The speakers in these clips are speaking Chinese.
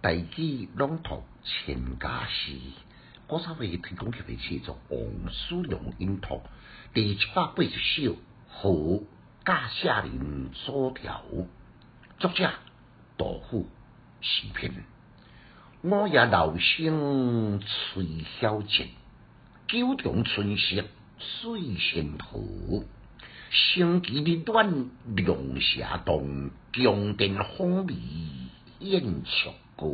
大举朗读千家诗，我稍微提供给你写作王叔良音图第七百八十首和驾下人所调，作者杜甫诗篇。我也老生吹晓静，九重春色水仙图。星期日短龙霞动，江殿风味燕雀。歌。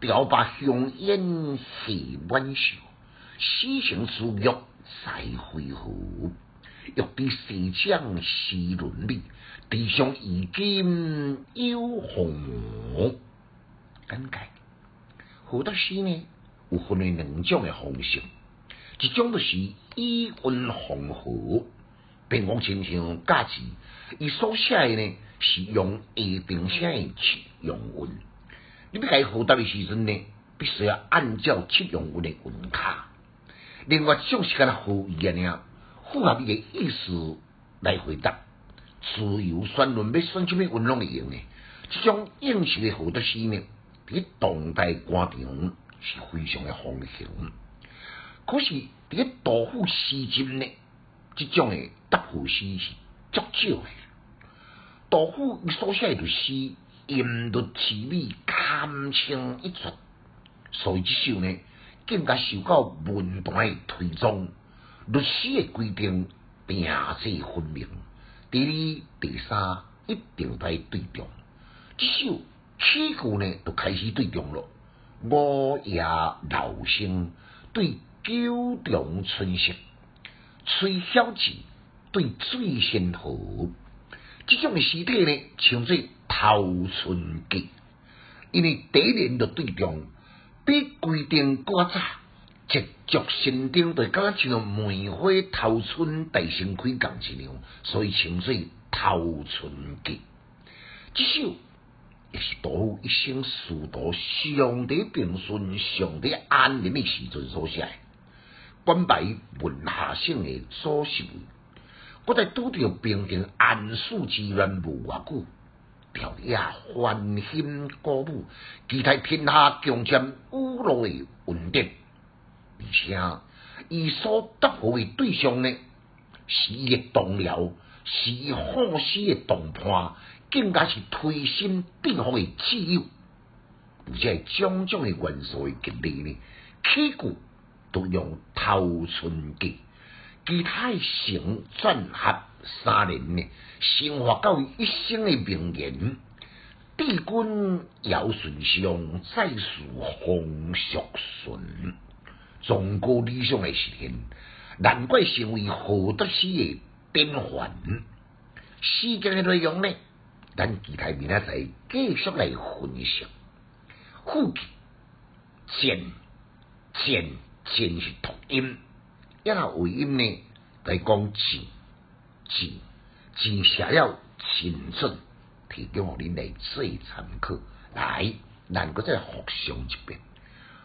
雕把香烟戏晚笑，诗情书玉赛飞狐。玉帝西江诗伦理，地上衣金有鸿毛。简介：好多诗呢，有分为两种的方式，一种就是以韵丰富。平王亲像价值，伊所写的呢是用下定声的七用韵。你要甲伊回答的时阵呢，必须要按照七用韵的韵卡。另外一种是干复意安尼，符合伊的意思来回答。自由选论要选什么韵拢会用呢？这种应试的好多诗呢，伫当代官场是非常的风行。可是伫杜甫诗集呢？这种诶答复诗是足少诶。杜甫伊所写诶诗，音律凄美，三清一绝。所以这首呢，更加受到文坛诶推崇。律诗诶规定，定势分明。第二、第三一定在对中。这首起句呢，就开始对中了。我也老生对九重春色。崔晓志对水仙河，这种的诗体呢，称作头春记，因为第一年的对中比规定较早，直接新丁对刚像梅花头春大盛开共一样，所以称作头春记。这首也是杜甫一生仕途上帝平顺、上帝安宁的时阵所写。关白文下省的所受，我在拄着平定安史之乱无偌久，调也欢欣鼓舞，期待天下共占五路的稳定，而且伊所答复的对象呢，是伊的同僚，是伊好事的同伴，更加是推心置腹的挚友，而且种种的元素的激励呢，起句。都用头春记，其他成转合三年呢，生活到一生的名言。帝君尧舜上，再续风俗顺，中国理想的实现，难怪成为好多诗的典范。诗经的内容呢，咱其他明仔载继续来分析。副记见见。先是读音，一下尾音呢来讲字字字写了清楚，提供互恁来做参考。来，咱个再复诵一遍。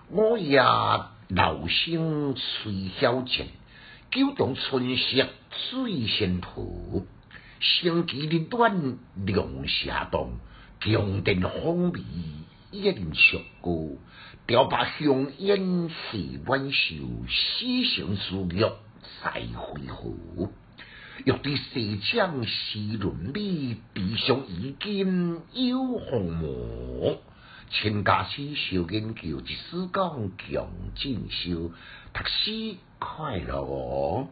我也老生吹晓静，九重春色水仙图。星期日短龙霞东，江殿风味燕雀歌。雕把香烟戏晚笑，诗情书玉赛飞狐。玉帝西江诗伦理，地上衣金有鸿毛。千家诗小研究，一丝讲强进修，读书快乐哦。